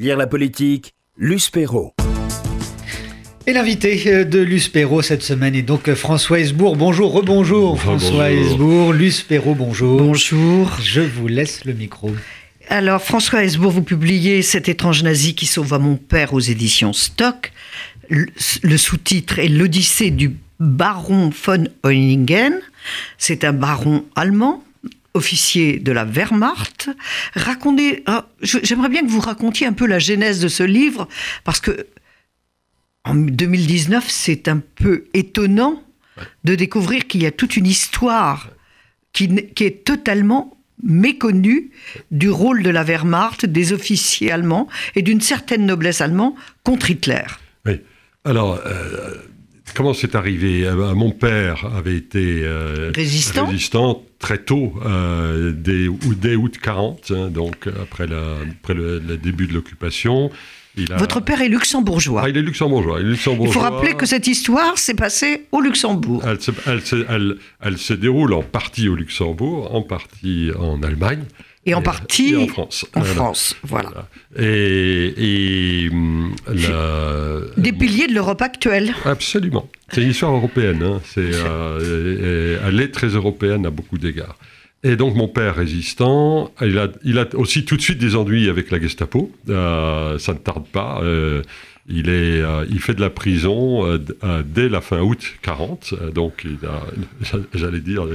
Lire la politique, Luce Perrault. Et l'invité de Luce Perrault cette semaine est donc François Hesbourg. Bonjour, rebonjour François Hesbourg. Luce Perrault, bonjour. Bonjour. Je vous laisse le micro. Alors, François Hesbourg, vous publiez Cet étrange nazi qui sauva mon père aux éditions Stock. Le, sous-titre est L'Odyssée du baron von Oeningen. C'est un baron allemand officier de la Wehrmacht. Racontez, ah, j'aimerais bien que vous racontiez un peu la genèse de ce livre, parce que en 2019, c'est un peu étonnant de découvrir qu'il y a toute une histoire qui, qui, est totalement méconnue du rôle de la Wehrmacht, des officiers allemands et d'une certaine noblesse allemande contre Hitler. Oui. Alors, euh, comment c'est arrivé? Euh, Mon père avait été euh, résistant? très tôt, dès, dès, août 40, hein, donc après, après le, début de l'occupation. Votre père est luxembourgeois. Ah, il est luxembourgeois. Il, faut rappeler que cette histoire s'est passée au Luxembourg. Elle se, elle, elle se, déroule en partie au Luxembourg, en partie en Allemagne. Et en partie en France. En France, voilà. Et, hum, des piliers de l'Europe actuelle. Absolument. C'est une histoire européenne. Hein. C'est, euh, elle est très européenne à beaucoup d'égards. Et donc mon père résistant, il a, il a aussi tout de suite des ennuis avec la Gestapo. Euh, ça ne tarde pas. Euh, il, est, euh, il fait de la prison euh, euh, dès la fin août 40. donc j'allais dire,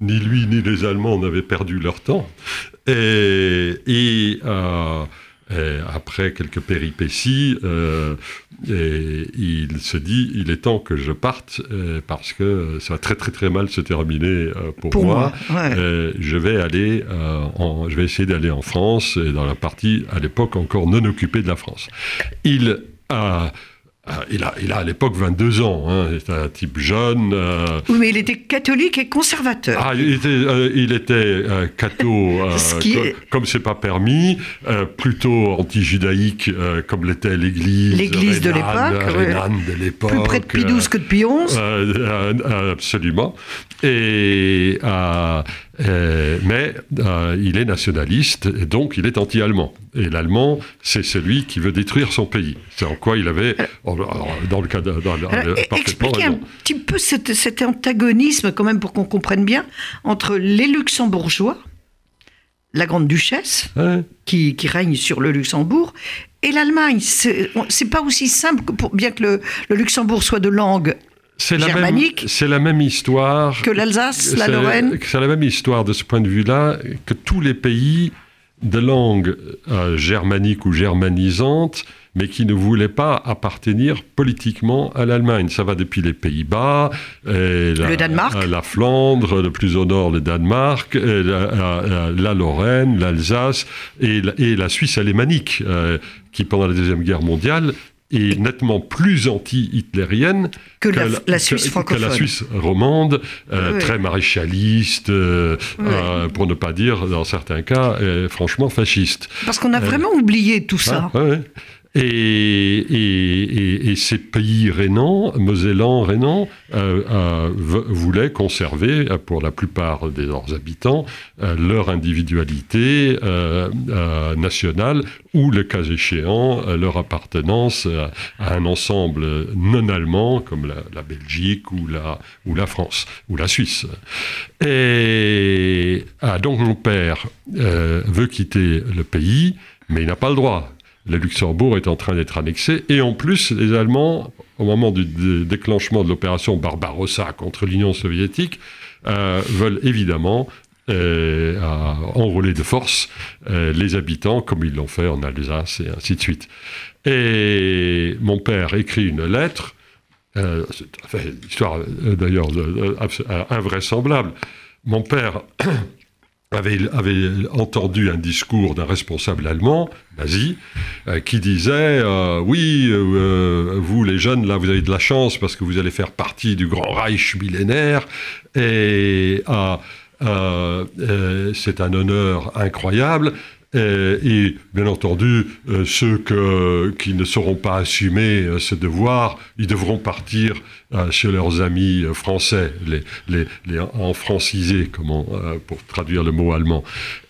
ni lui ni les Allemands n'avaient perdu leur temps. Et, et après quelques péripéties, et il se dit il est temps que je parte parce que ça va très très très mal se terminer pour, moi. je vais aller, en, je vais essayer d'aller en France et dans la partie à l'époque encore non occupée de la France. Il a ah, il, a, il a à l'époque 22 ans, hein, c'est un type jeune. Euh, oui, mais il était catholique et conservateur. Ah, il était, euh, il était euh, catho, comme c'est pas permis, plutôt anti-judaïque, comme l'était l'Église. L'Église de l'époque. de l'époque. Plus près de Pie XII que de Pie XI. absolument. Et euh, mais euh, il est nationaliste et donc il est anti-allemand. Et l'allemand, c'est celui qui veut détruire son pays. C'est en quoi il avait, dans le cas de... Dans, expliquez un petit peu cet, antagonisme, quand même, pour qu'on comprenne bien, entre les luxembourgeois, la grande duchesse, qui, règne sur le Luxembourg, et l'Allemagne. C'est pas aussi simple, que pour, bien que le, le Luxembourg soit de langue c'est la, même, c'est la même histoire. Que l'Alsace, la Lorraine C'est la même histoire de ce point de vue-là que tous les pays de langue euh, germanique ou germanisante, mais qui ne voulaient pas appartenir politiquement à l'Allemagne. Ça va depuis les Pays-Bas, le Danemark, la Flandre, le plus au nord le Danemark, la, la, Lorraine, l'Alsace et, la Suisse alémanique, euh, qui pendant la deuxième guerre mondiale est nettement plus anti-hitlérienne que, la, Suisse francophone. Que la Suisse romande, euh, très maréchaliste, euh, euh, pour ne pas dire, dans certains cas, franchement fasciste. Parce qu'on a vraiment oublié tout ça. Et, ces pays rénans, mosellans, rénans, euh, euh, voulaient conserver, euh, pour la plupart de leurs habitants, leur individualité nationale ou, le cas échéant, leur appartenance à un ensemble non allemand comme la, Belgique ou la, ou la France ou la Suisse. Et ah, donc mon père veut quitter le pays, mais il n'a pas le droit le Luxembourg est en train d'être annexé. Et en plus, les Allemands, au moment du déclenchement de l'opération Barbarossa contre l'Union soviétique, euh, veulent évidemment euh, enrôler de force euh, les habitants, comme ils l'ont fait en Alsace et ainsi de suite. Et mon père écrit une lettre, une histoire d'ailleurs invraisemblable. Mon père avait, entendu un discours d'un responsable allemand, nazi, euh, qui disait euh, Oui, euh, vous les jeunes, là, vous avez de la chance parce que vous allez faire partie du grand Reich millénaire, et c'est un honneur incroyable. Et, et, bien entendu, euh, ceux que, qui ne sauront pas assumer euh, ce devoir, ils devront partir euh, chez leurs amis euh, français, les, les, les en francisé, comment, euh, pour traduire le mot allemand.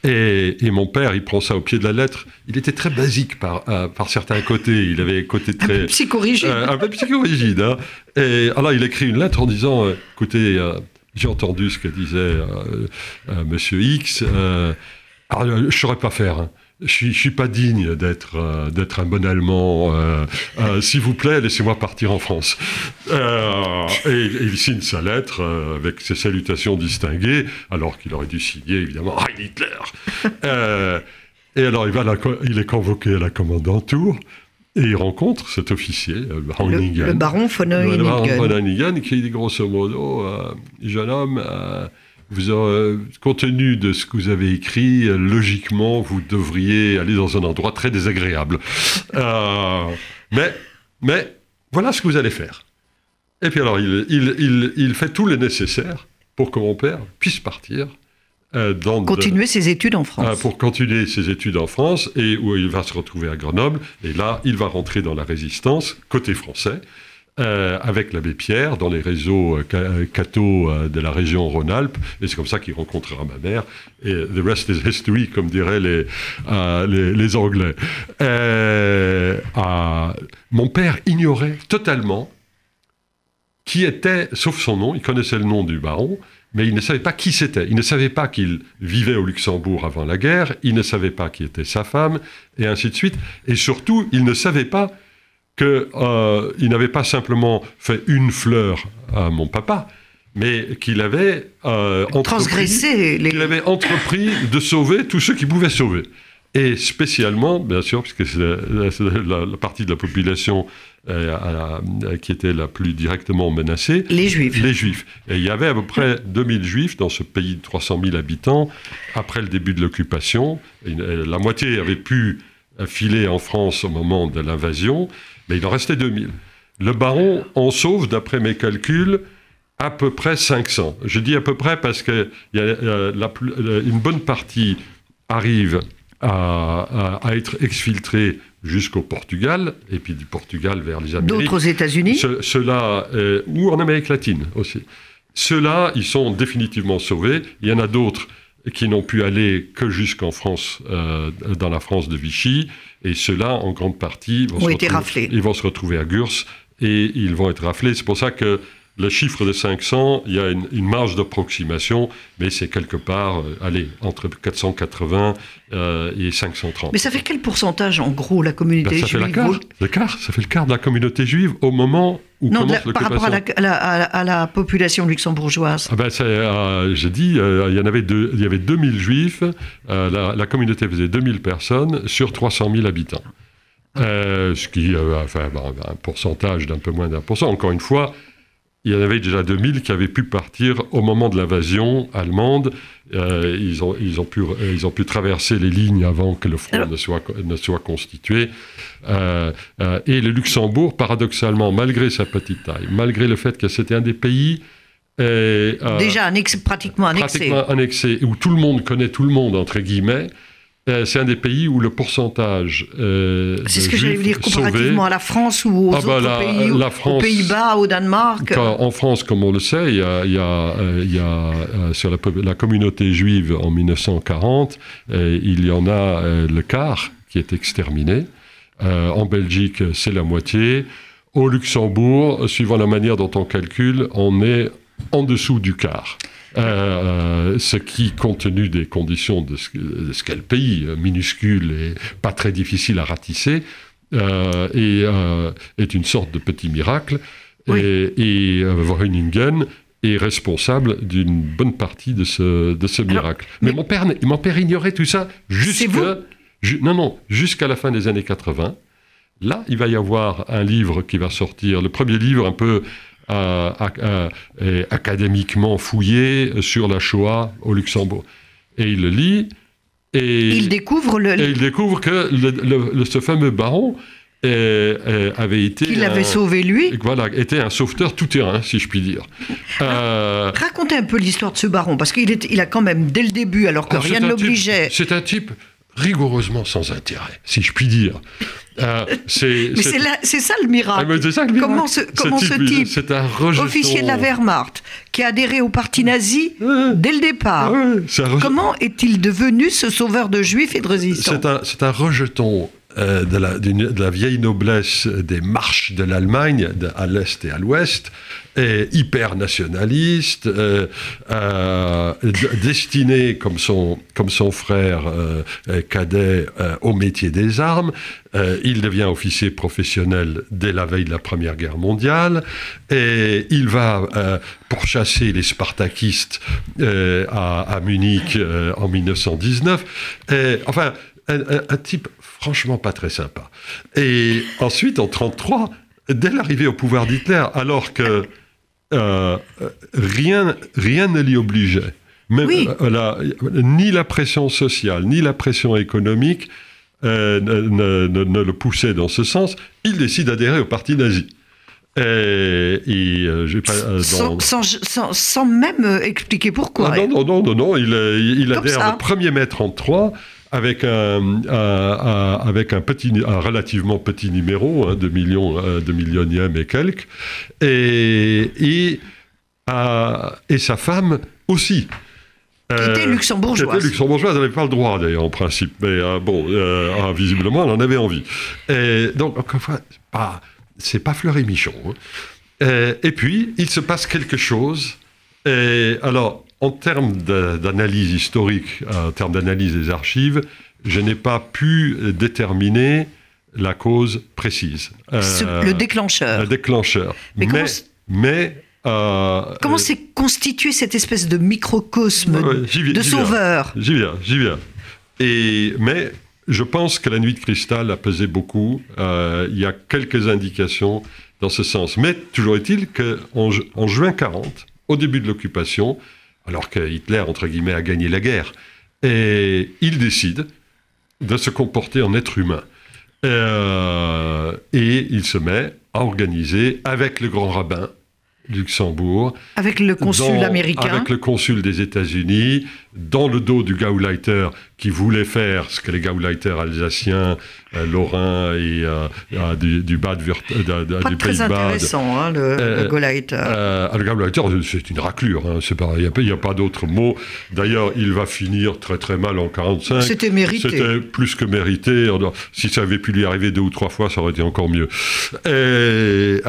Et, et, mon père, il prend ça au pied de la lettre. Il était très basique par, euh, par certains côtés. Il avait côté très. Un peu psychorigide. un peu psychorigide. Hein. Et alors, il écrit une lettre en disant écoutez, j'ai entendu ce que disait Monsieur X. Alors, je ne saurais pas faire. Hein. Je ne suis pas digne d'être euh, d'être un bon Allemand. Euh, euh, S'il vous plaît, laissez-moi partir en France. Et, et, il signe sa lettre avec ses salutations distinguées, alors qu'il aurait dû signer évidemment Heil Hitler. et alors il, va la, il est convoqué à la commandanture. Et il rencontre cet officier, le, le baron von Oeningen. Le baron von qui dit grosso modo, jeune homme, vous aurez, compte tenu de ce que vous avez écrit, logiquement, vous devriez aller dans un endroit très désagréable. Euh, mais, mais voilà ce que vous allez faire. Et puis alors, il, il, il, il fait tout le nécessaire pour que mon père puisse partir. Euh, dans continuer de, ses études en France. Euh, pour continuer ses études en France, et où il va se retrouver à Grenoble. Et là, il va rentrer dans la résistance, côté français. Euh, avec l'abbé Pierre dans les réseaux euh, cathos euh, de la région Rhône-Alpes. Et c'est comme ça qu'il rencontrera ma mère. Et the rest is history, comme diraient les, euh, les, Anglais. Euh, mon père ignorait totalement qui était, sauf son nom, il connaissait le nom du baron, mais il ne savait pas qui c'était. Il ne savait pas qu'il vivait au Luxembourg avant la guerre, il ne savait pas qui était sa femme, et ainsi de suite. Et surtout, il ne savait pas qu'il euh, n'avait pas simplement fait une fleur à mon papa, mais qu'il avait, euh, transgressé les... il avait entrepris de sauver tous ceux qui pouvaient sauver. Et spécialement, bien sûr, puisque c'est la, la, partie de la population euh, à, à, qui était la plus directement menacée. Les Juifs. Les Juifs. Et il y avait à peu près 2000 Juifs dans ce pays de 300 000 habitants après le début de l'occupation. La moitié avait pu filer en France au moment de l'invasion mais il en restait 2000. Le baron en sauve, d'après mes calculs, à peu près 500. Je dis à peu près parce que y a, euh, la, une bonne partie arrive à, à, à être exfiltrée jusqu'au Portugal, et puis du Portugal vers les Amériques. D'autres États-Unis? Ce, Ceux-là, euh, ou en Amérique latine aussi. Ceux-là, ils sont définitivement sauvés. Il y en a d'autres qui n'ont pu aller que jusqu'en France, euh, dans la France de Vichy, et ceux-là, en grande partie, vont, se retrouver, ils vont se retrouver à Gurs, et ils vont être raflés. C'est pour ça que le chiffre de 500, il y a une, une marge d'approximation, mais c'est quelque part, euh, allez, entre 480 euh, et 530. Mais ça fait quel pourcentage, en gros, la communauté ben, ça juive fait le quart, le quart, ça fait le quart de la communauté juive au moment où non, commence la, par rapport à la, à, la, à la, population luxembourgeoise. Ah ben euh, J'ai dit, il, y en avait deux, il y avait 2000 juifs, la, communauté faisait 2000 personnes sur 300 000 habitants. Euh, ce qui, enfin, bon, un pourcentage d'un peu moins d'un pour cent. Encore une fois, il y en avait déjà 2000 qui avaient pu partir au moment de l'invasion allemande. Euh, ils, ont, ils, ont pu, ils ont pu traverser les lignes avant que le front Alors... ne, soit, ne soit constitué. Euh, euh, et le Luxembourg, paradoxalement, malgré sa petite taille, malgré le fait que c'était un des pays... Euh, déjà pratiquement annexé. Pratiquement annexé, où tout le monde connaît tout le monde, entre guillemets, euh, c'est un des pays où le pourcentage. Euh, c'est ce que j'allais dire comparativement à la France ou aux ah bah autres la, pays, la France, aux Pays-Bas, au Danemark. en France, comme on le sait, il y a, il y a, euh, il y a euh, sur la, la, communauté juive en 1940, euh, il y en a le quart qui est exterminé. en Belgique, c'est la moitié. Au Luxembourg, suivant la manière dont on calcule, on est en dessous du quart. Euh, ce qui, compte tenu des conditions de ce, de ce qu'est le pays, minuscule et pas très difficile à ratisser, euh, et, euh, est une sorte de petit miracle. Oui. Et, et est responsable d'une bonne partie de ce, de ce miracle. Alors, mais, mais, mon père, mon père ignorait tout ça jusqu'à... Ju, non, non, jusqu'à la fin des années 80. Là, il va y avoir un livre qui va sortir, le premier livre un peu académiquement fouillé sur la Shoah au Luxembourg. Et il le lit. Et il découvre, le... et il découvre que le, le, ce fameux baron avait été. Qu'il avait sauvé lui. Voilà, était un sauveteur tout-terrain, si je puis dire. Euh... Racontez un peu l'histoire de ce baron, parce qu'il il a quand même, dès le début, alors que oh, rien ne l'obligeait. C'est un type rigoureusement sans intérêt, si je puis dire. Euh, c'est ça le miracle. Ah, ça, le miracle. Comment ce, comment ce type, c'est un rejeton... officier de la Wehrmacht, qui a adhéré au parti nazi dès le départ, comment est-il devenu ce sauveur de juifs et de résistants? C'est un, rejeton euh, de, la, vieille noblesse des marches de l'Allemagne, à l'est et à l'ouest, hyper nationaliste, euh, euh, destiné comme son, comme son frère cadet au métier des armes. il devient officier professionnel dès la veille de la Première Guerre mondiale et il va pourchasser les spartakistes à, Munich en 1919. Et, enfin, un, type franchement pas très sympa. Et ensuite, en 1933, dès l'arrivée au pouvoir d'Hitler, alors que euh, rien, rien ne l'y obligeait. Même, euh, ni la pression sociale, ni la pression économique euh, ne, le poussaient dans ce sens. Il décide d'adhérer au parti nazi. Et, sans, même expliquer pourquoi. Ah non, non, non, non, non, il, il adhère le 1er mai 33 avec un, avec un, petit, un relativement petit numéro, hein, de, millions, euh, de millionième et quelques, et, et, et sa femme aussi. Qui était luxembourgeoise. Qui était luxembourgeoise, elle n'avait pas le droit d'ailleurs en principe, mais euh, bon, euh, ah, visiblement elle en avait envie. Et donc, encore une fois, pas, c'est pas Fleury Michon. Hein. Et, puis, il se passe quelque chose. Et alors, en termes d'analyse historique, en termes d'analyse des archives, je n'ai pas pu déterminer la cause précise. Euh, le déclencheur. Le déclencheur. Mais, mais, euh, comment s'est constitué cette espèce de microcosme de sauveur J'y viens, j'y viens. Et mais je pense que la nuit de cristal a pesé beaucoup. Euh, il y a quelques indications dans ce sens. Mais toujours est-il qu'en en juin 40, au début de l'occupation, alors que Hitler, entre guillemets, a gagné la guerre. Et il décide de se comporter en être humain. Euh, et il se met à organiser avec le grand rabbin Luxembourg. Avec le consul américain. Avec le consul des États-Unis, dans le dos du Gauleiter qui voulait faire ce que les Gauleiters alsaciens, euh, lorrains et euh, euh, du, du Bad Pas très intéressant, hein, le, Gauleiter. le Gauleiter, c'est une raclure. Hein, il n'y a, pas d'autre mot. D'ailleurs, il va finir très très mal en 45. C'était mérité. C'était plus que mérité. Si ça avait pu lui arriver deux ou trois fois, ça aurait été encore mieux. Et,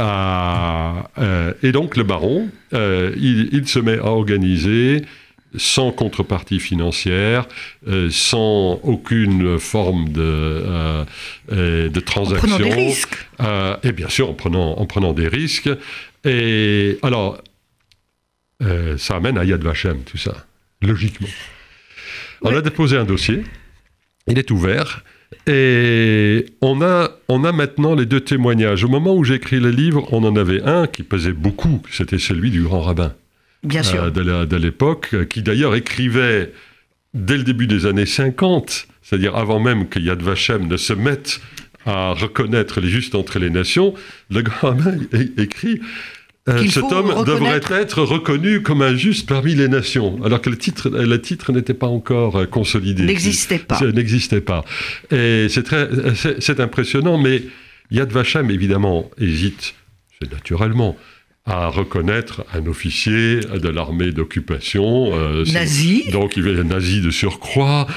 et donc, le baron, il, il, se met à organiser sans contrepartie financière, euh, sans aucune forme de, euh, euh, de transaction. En prenant des risques. et bien sûr, en prenant, en prenant des risques. Et alors, ça amène à Yad Vashem, tout ça, logiquement. On a déposé un dossier, il est ouvert, et on a, on a maintenant les deux témoignages. Au moment où j'ai écrit le livre, on en avait un qui pesait beaucoup, c'était celui du grand rabbin. Bien sûr. Euh, de l'époque, qui d'ailleurs écrivait dès le début des années 50, c'est-à-dire avant même que Yad Vashem ne se mette à reconnaître les justes entre les nations, le grand écrit euh, cet homme devrait être reconnu comme un juste parmi les nations, alors que le titre, le titre n'était pas encore euh, consolidé. N'existait pas. N'existait pas. Et c'est très, c'est impressionnant, mais Yad Vashem évidemment hésite, c'est naturellement, à reconnaître un officier de l'armée d'occupation. Euh, nazi. Donc, il est nazi de surcroît.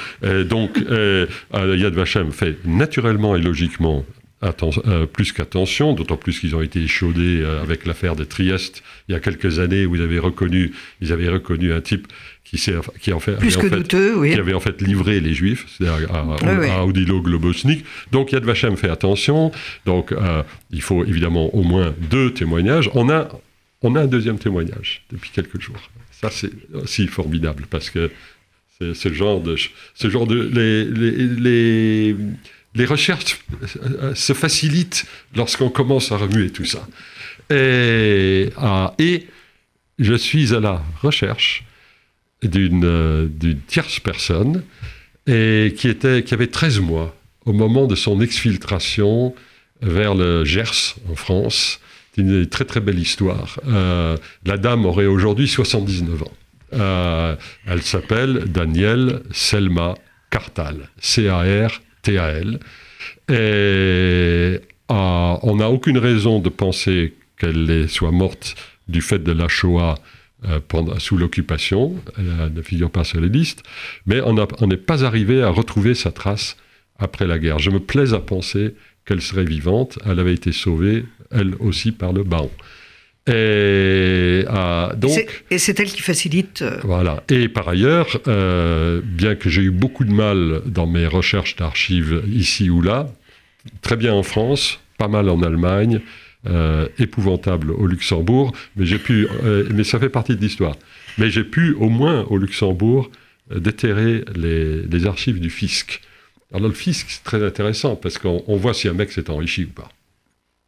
donc, euh, Yad Vashem fait naturellement et logiquement euh, plus qu'attention, d'autant plus qu'ils ont été échaudés euh, avec l'affaire de Trieste il y a quelques années où ils avaient reconnu, ils avaient reconnu un type qui, qui, en fait, avait, en fait, oui. qui avait en fait livré les Juifs, c'est-à-dire à, Odilo Globosnik. Donc Yad Vashem fait attention. Donc euh, il faut évidemment au moins deux témoignages. On a, on a un deuxième témoignage depuis quelques jours. Ça c'est aussi formidable parce que c'est ce genre de, ce genre de les, les les recherches euh, se facilitent lorsqu'on commence à remuer tout ça. Et, ah, je suis à la recherche d'une euh, tierce personne et qui, avait 13 mois au moment de son exfiltration vers le Gers en France. C'est une très très belle histoire. Euh, la dame aurait aujourd'hui 79 ans. elle s'appelle Danielle Selma Cartal, C-A-R-T-A-L. Et on n'a aucune raison de penser qu'elle soit morte du fait de la Shoah euh, sous l'occupation, elle ne figure pas sur les listes, mais on n'est pas arrivé à retrouver sa trace après la guerre. Je me plais à penser qu'elle serait vivante, elle avait été sauvée, elle aussi, par le baron. Et, euh, donc, et c'est elle qui facilite. Euh, voilà. Et par ailleurs, bien que j'ai eu beaucoup de mal dans mes recherches d'archives ici ou là, très bien en France, pas mal en Allemagne, euh, épouvantable au Luxembourg, mais j'ai pu, euh, mais ça fait partie de l'histoire. Mais j'ai pu, au moins au Luxembourg, euh, déterrer les, archives du fisc. Alors le fisc, c'est très intéressant parce qu'on voit si un mec s'est enrichi ou pas.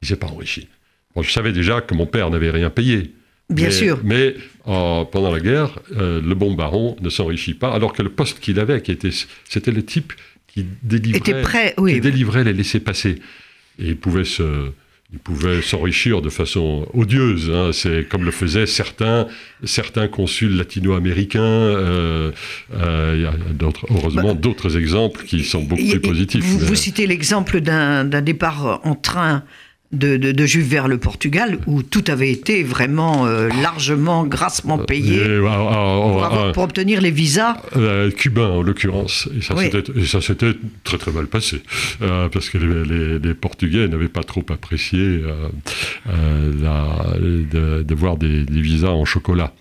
Il s'est pas enrichi. Bon, je savais déjà que mon père n'avait rien payé. Bien sûr. Mais pendant la guerre, le bon baron ne s'enrichit pas, alors que le poste qu'il avait, qui était, c'était le type qui délivrait, qui délivrait les laissés-passer. Et il pouvait se, il pouvait s'enrichir de façon odieuse. Hein. C'est comme le faisaient certains, certains consuls latino-américains. Euh, euh, il y a heureusement bah, d'autres exemples qui sont beaucoup plus positifs. Vous, citez l'exemple d'un départ en train de, de, vers le Portugal, où tout avait été vraiment euh, largement, grassement payé pour, obtenir les visas. Euh, cubains, en l'occurrence. Et ça s'était très très mal passé, euh, parce que les, Portugais n'avaient pas trop apprécié la, de, voir des, visas en chocolat.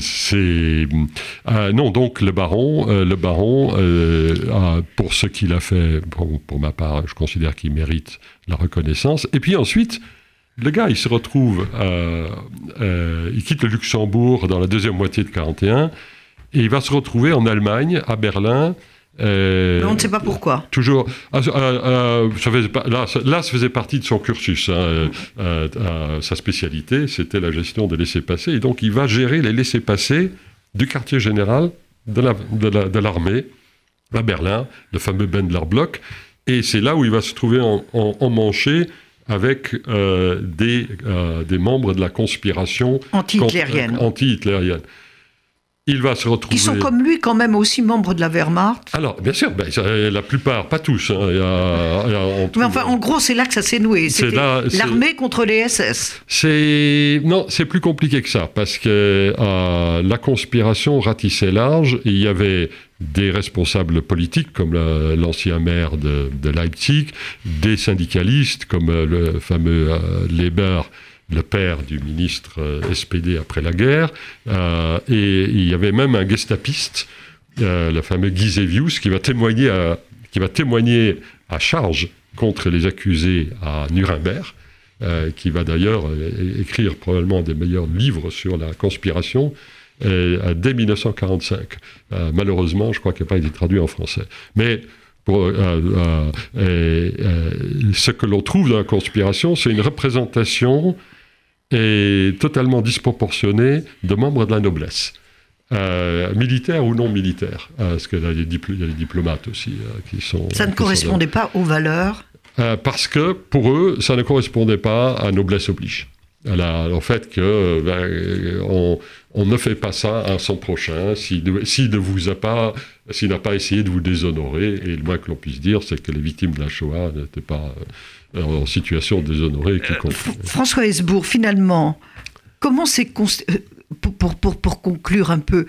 c'est non, donc le baron, le baron, pour ce qu'il a fait, pour ma part, je considère qu'il mérite la reconnaissance. Et puis ensuite, le gars, il se retrouve, euh, euh, il quitte le Luxembourg dans la deuxième moitié de 41, et il va se retrouver en Allemagne, à Berlin. Euh, on ne sait pas pourquoi. Toujours. Ah, ça faisait, là, là, ça faisait partie de son cursus. Hein, sa spécialité, c'était la gestion des laissés-passer. Et donc, il va gérer les laissés-passer du quartier général de l'armée à Berlin, le fameux Bendler Block. Et c'est là où il va se trouver en, manché avec euh, des, euh, des membres de la conspiration anti-hitlérienne. Anti il va se retrouver. Qui sont comme lui quand même aussi membres de la Wehrmacht. Alors, bien sûr, ben, la plupart, pas tous. Hein, Mais enfin, en gros, c'est là que ça s'est noué. C'était l'armée contre les SS. C'est non, c'est plus compliqué que ça parce que euh, la conspiration ratissait large. il y avait des responsables politiques comme l'ancien maire de, Leipzig, des syndicalistes comme euh, le fameux euh, Leber le père du ministre euh, SPD après la guerre, et il y avait même un gestapiste, le fameux Gisevius, qui va témoigner à, qui va témoigner à charge contre les accusés à Nuremberg, qui va d'ailleurs écrire probablement des meilleurs livres sur la conspiration, euh, dès 1945. Euh, malheureusement, je crois qu'il n'a pas été traduit en français. Mais euh, ce que l'on trouve dans la conspiration, c'est une représentation totalement disproportionnée de membres de la noblesse. militaires ou non militaires, parce qu'il y, a des diplomates aussi qui sont... Ça ne correspondait pas aux valeurs Parce que pour eux, ça ne correspondait pas à noblesse oblige. en fait, que ben, on, on ne fait pas ça à son prochain s'il ne, vous a pas, s'il n'a pas essayé de vous déshonorer. Et le moins que l'on puisse dire, c'est que les victimes de la Shoah n'étaient pas euh, en situation de déshonorer euh, François Hesbourg, finalement, comment c'est euh, pour, pour, pour, conclure un peu,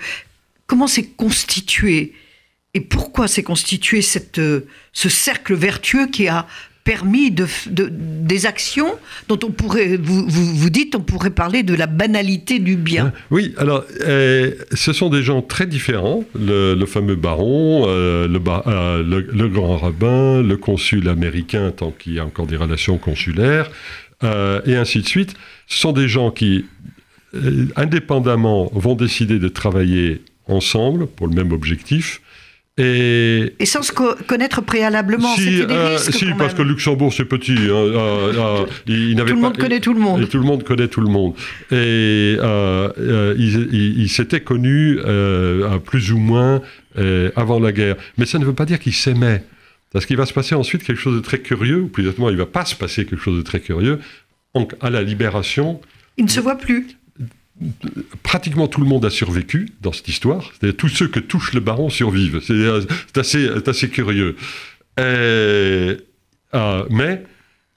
comment c'est constitué et pourquoi s'est constitué cette, ce cercle vertueux qui a permis de, des actions dont on pourrait, vous, vous, dites, on pourrait parler de la banalité du bien. Oui, alors, euh, ce sont des gens très différents. Le, fameux baron, euh, le, euh, le, grand rabbin, le consul américain, tant qu'il y a encore des relations consulaires, et ainsi de suite. Ce sont des gens qui, indépendamment, vont décider de travailler ensemble pour le même objectif et, sans se connaître préalablement, si, des euh, risques Si, parce que Luxembourg, c'est petit. Hein, euh, euh, il tout le monde connaît tout le monde. Et tout le monde connaît tout le monde. Et ils il, s'étaient connus plus ou moins avant la guerre. Mais ça ne veut pas dire qu'ils s'aimaient. Parce qu'il va se passer ensuite quelque chose de très curieux, ou plus exactement, il ne va pas se passer quelque chose de très curieux. Donc, à la libération... Ils ne se voient plus pratiquement tout le monde a survécu dans cette histoire. C'est-à-dire tous ceux que touche le baron survivent. C'est euh, assez, assez, curieux. Euh, mais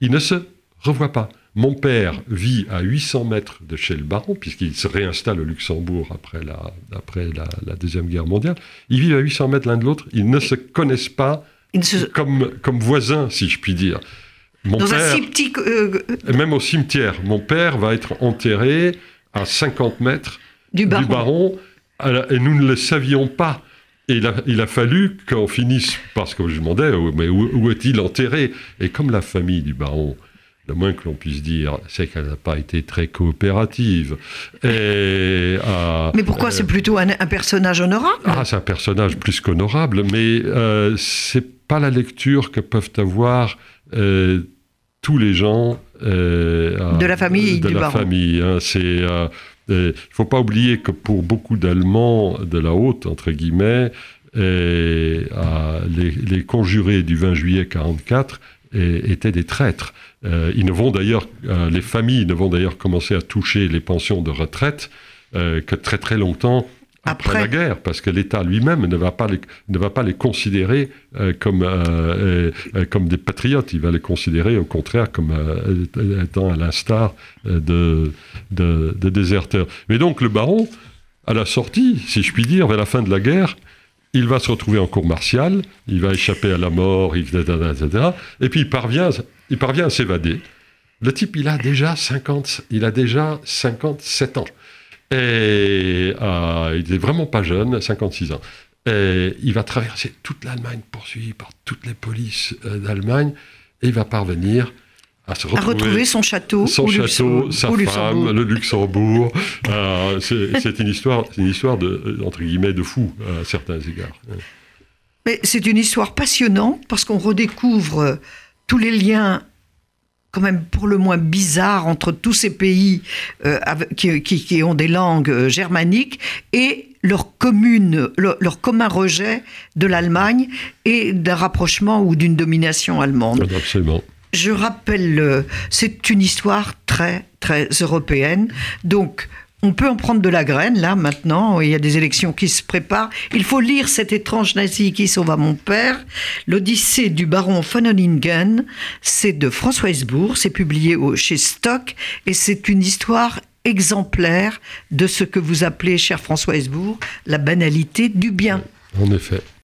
il ne se revoit pas. Mon père vit à 800 mètres de chez le baron, puisqu'il se réinstalle au Luxembourg après la, après la, Deuxième Guerre mondiale. Ils vivent à 800 mètres l'un de l'autre. Ils ne se connaissent pas comme, comme voisins, si je puis dire. Mon Dans un petit... Euh, même au cimetière. Mon père va être enterré à 50 mètres du baron, et nous ne le savions pas. Et il a, il a fallu qu'on finisse, parce que je demandais, mais où est-il enterré? Et comme la famille du baron le moins que l'on puisse dire, c'est qu'elle n'a pas été très coopérative. Et, euh, mais pourquoi c'est plutôt un, personnage honorable? Ah, c'est un personnage plus qu'honorable, mais euh, c'est pas la lecture que peuvent avoir euh, tous les gens de la famille de du la famille. Hein. c'est il ne faut pas oublier que pour beaucoup d'Allemands de la haute, entre guillemets, les, les, conjurés du 20 juillet 1944 étaient des traîtres. Euh, ils ne vont d'ailleurs, euh, les familles ne vont d'ailleurs commencer à toucher les pensions de retraite euh, que très très longtemps après, la guerre, parce que l'État lui-même ne va pas les, ne va pas les considérer comme comme des patriotes. Il va les considérer au contraire comme étant à l'instar de, de, de déserteurs. Mais donc le baron, à la sortie, si je puis dire, vers la fin de la guerre, il va se retrouver en cour martiale, il va échapper à la mort, etc. etc. et puis il parvient, il parvient à s'évader. Le type, il a déjà 50, il a déjà 57 ans. Et euh, il n'est vraiment pas jeune, 56 ans. Et il va traverser toute l'Allemagne, poursuivi par toutes les polices euh, d'Allemagne, et il va parvenir à, retrouver, son château, son château, sa femme, le Luxembourg. Euh, c'est une histoire, une histoire de entre guillemets de fou à certains égards. Mais c'est une histoire passionnante parce qu'on redécouvre tous les liens quand même pour le moins bizarres entre tous ces pays euh, qui, ont des langues euh, germaniques et leur commune, leur commun rejet de l'Allemagne et d'un rapprochement ou d'une domination allemande. Absolument je rappelle, euh, c'est une histoire très, très européenne. Donc, on peut en prendre de la graine, là, maintenant. Il y a des élections qui se préparent. Il faut lire cet étrange nazi qui sauva mon père. L'Odyssée du baron von Oningen. C'est de François Hesbourg. C'est publié chez Stock. Et c'est une histoire exemplaire de ce que vous appelez, cher François Hesbourg, la banalité du bien. En effet.